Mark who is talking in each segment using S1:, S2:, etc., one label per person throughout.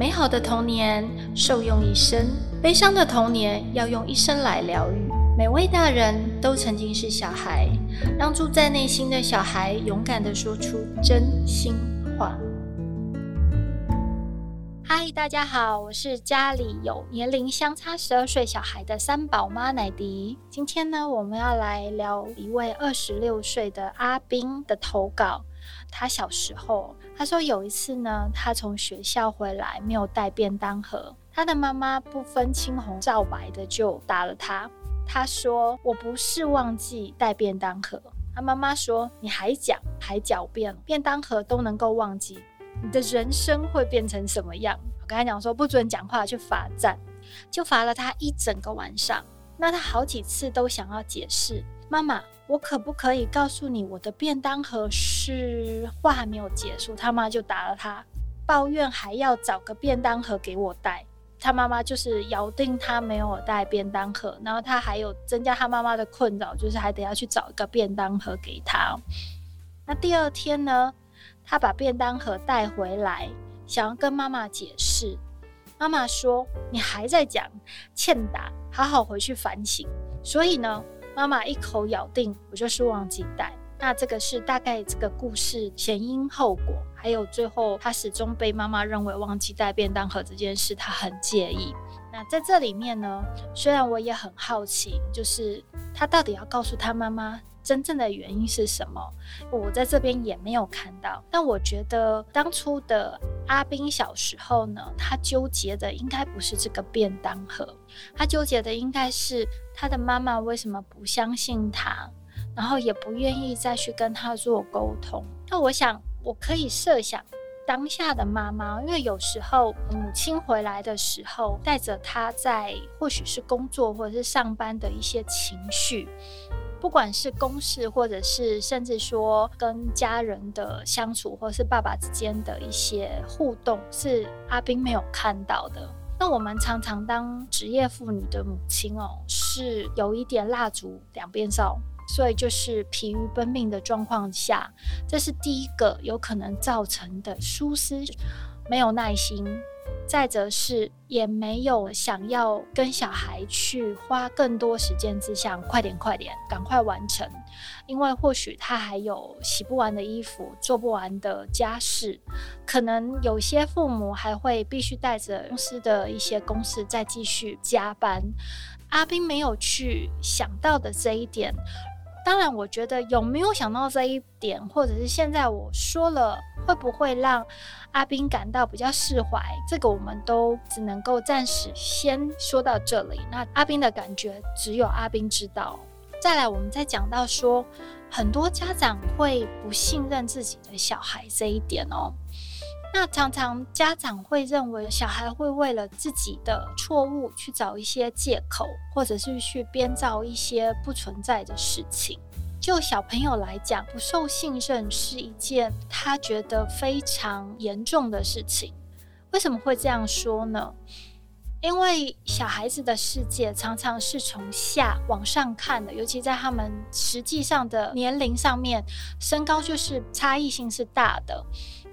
S1: 美好的童年受用一生，悲伤的童年要用一生来疗愈。每位大人都曾经是小孩，让住在内心的小孩勇敢地说出真心话。嗨，大家好，我是家里有年龄相差十二岁小孩的三宝妈奶迪。今天呢，我们要来聊一位二十六岁的阿斌的投稿。他小时候，他说有一次呢，他从学校回来没有带便当盒，他的妈妈不分青红皂白的就打了他。他说：“我不是忘记带便当盒。”他妈妈说：“你还讲还狡辩，便当盒都能够忘记，你的人生会变成什么样？”我跟他讲说：“不准讲话，去罚站。”就罚了他一整个晚上。那他好几次都想要解释。妈妈，我可不可以告诉你，我的便当盒是话还没有结束，他妈就打了他，抱怨还要找个便当盒给我带。他妈妈就是咬定他没有带便当盒，然后他还有增加他妈妈的困扰，就是还得要去找一个便当盒给他。那第二天呢，他把便当盒带回来，想要跟妈妈解释，妈妈说：“你还在讲，欠打，好好回去反省。”所以呢。妈妈一口咬定我就是忘记带，那这个是大概这个故事前因后果，还有最后他始终被妈妈认为忘记带便当盒这件事，他很介意。那在这里面呢，虽然我也很好奇，就是他到底要告诉他妈妈。真正的原因是什么？我在这边也没有看到。但我觉得当初的阿斌小时候呢，他纠结的应该不是这个便当盒，他纠结的应该是他的妈妈为什么不相信他，然后也不愿意再去跟他做沟通。那我想，我可以设想当下的妈妈，因为有时候母亲回来的时候，带着他在或许是工作或者是上班的一些情绪。不管是公事，或者是甚至说跟家人的相处，或是爸爸之间的一些互动，是阿斌没有看到的。那我们常常当职业妇女的母亲哦，是有一点蜡烛两边烧，所以就是疲于奔命的状况下，这是第一个有可能造成的疏失，没有耐心。再则是也没有想要跟小孩去花更多时间之想快点快点赶快完成，因为或许他还有洗不完的衣服，做不完的家事，可能有些父母还会必须带着公司的一些公事再继续加班。阿斌没有去想到的这一点。当然，我觉得有没有想到这一点，或者是现在我说了，会不会让阿斌感到比较释怀？这个我们都只能够暂时先说到这里。那阿斌的感觉，只有阿斌知道。再来，我们再讲到说，很多家长会不信任自己的小孩这一点哦。那常常家长会认为小孩会为了自己的错误去找一些借口，或者是去编造一些不存在的事情。就小朋友来讲，不受信任是一件他觉得非常严重的事情。为什么会这样说呢？因为小孩子的世界常常是从下往上看的，尤其在他们实际上的年龄上面，身高就是差异性是大的。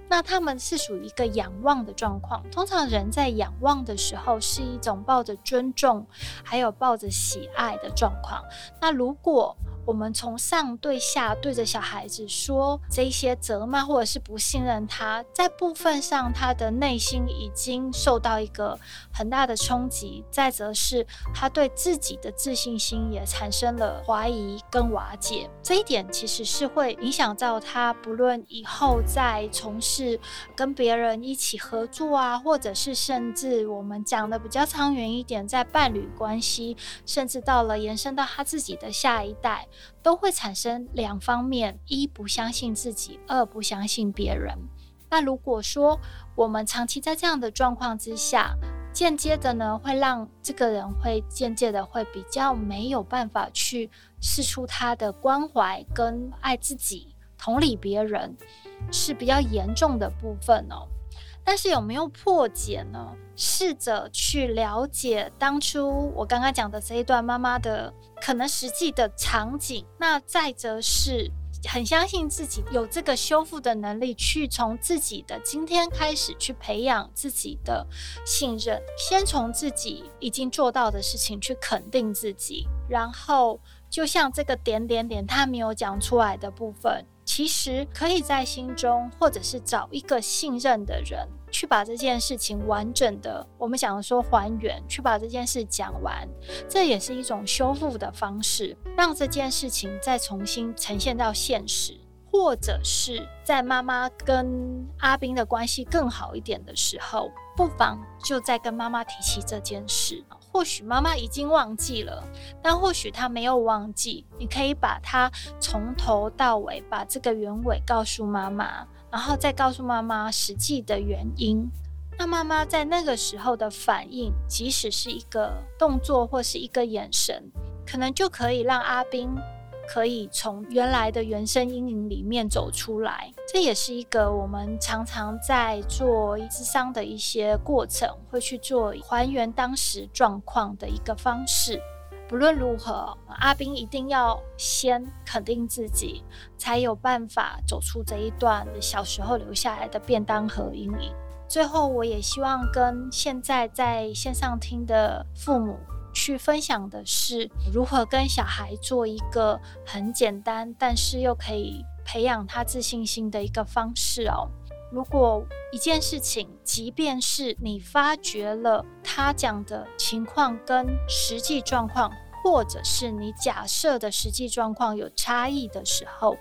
S1: 那他们是属于一个仰望的状况。通常人在仰望的时候，是一种抱着尊重，还有抱着喜爱的状况。那如果我们从上对下对着小孩子说这些责骂或者是不信任他，在部分上他的内心已经受到一个很大的冲击。再则是他对自己的自信心也产生了怀疑跟瓦解。这一点其实是会影响到他，不论以后在从事跟别人一起合作啊，或者是甚至我们讲的比较长远一点，在伴侣关系，甚至到了延伸到他自己的下一代。都会产生两方面：一不相信自己，二不相信别人。那如果说我们长期在这样的状况之下，间接的呢，会让这个人会间接的会比较没有办法去试出他的关怀跟爱自己、同理别人，是比较严重的部分哦。但是有没有破解呢？试着去了解当初我刚刚讲的这一段妈妈的可能实际的场景。那再则是很相信自己有这个修复的能力，去从自己的今天开始去培养自己的信任，先从自己已经做到的事情去肯定自己，然后就像这个点点点，他没有讲出来的部分。其实可以在心中，或者是找一个信任的人，去把这件事情完整的，我们想说还原，去把这件事讲完，这也是一种修复的方式，让这件事情再重新呈现到现实，或者是在妈妈跟阿斌的关系更好一点的时候，不妨就再跟妈妈提起这件事。或许妈妈已经忘记了，但或许她没有忘记。你可以把它从头到尾把这个原委告诉妈妈，然后再告诉妈妈实际的原因。那妈妈在那个时候的反应，即使是一个动作或是一个眼神，可能就可以让阿斌。可以从原来的原生阴影里面走出来，这也是一个我们常常在做智商的一些过程，会去做还原当时状况的一个方式。不论如何，阿斌一定要先肯定自己，才有办法走出这一段小时候留下来的便当盒阴影。最后，我也希望跟现在在线上听的父母。去分享的是如何跟小孩做一个很简单，但是又可以培养他自信心的一个方式哦。如果一件事情，即便是你发觉了他讲的情况跟实际状况，或者是你假设的实际状况有差异的时候，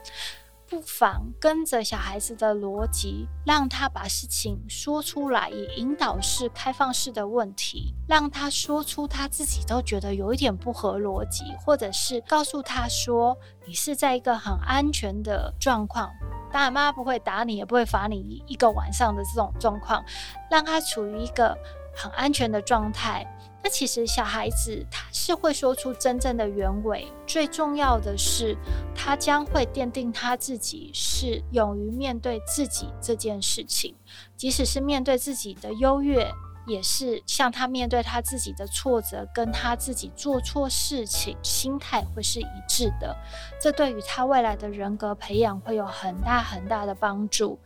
S1: 不妨跟着小孩子的逻辑，让他把事情说出来，以引导式、开放式的问题，让他说出他自己都觉得有一点不合逻辑，或者是告诉他说，你是在一个很安全的状况，当然妈妈不会打你，也不会罚你一个晚上的这种状况，让他处于一个很安全的状态。那其实小孩子他是会说出真正的原委，最重要的是他将会奠定他自己是勇于面对自己这件事情，即使是面对自己的优越。也是像他面对他自己的挫折，跟他自己做错事情，心态会是一致的。这对于他未来的人格培养会有很大很大的帮助。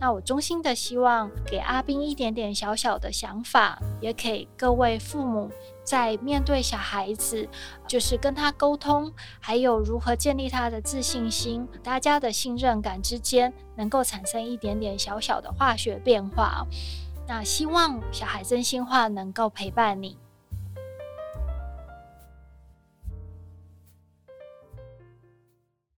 S1: 那我衷心的希望给阿斌一点点小小的想法，也给各位父母在面对小孩子，就是跟他沟通，还有如何建立他的自信心，大家的信任感之间能够产生一点点小小的化学变化。那希望小孩真心话能够陪伴你。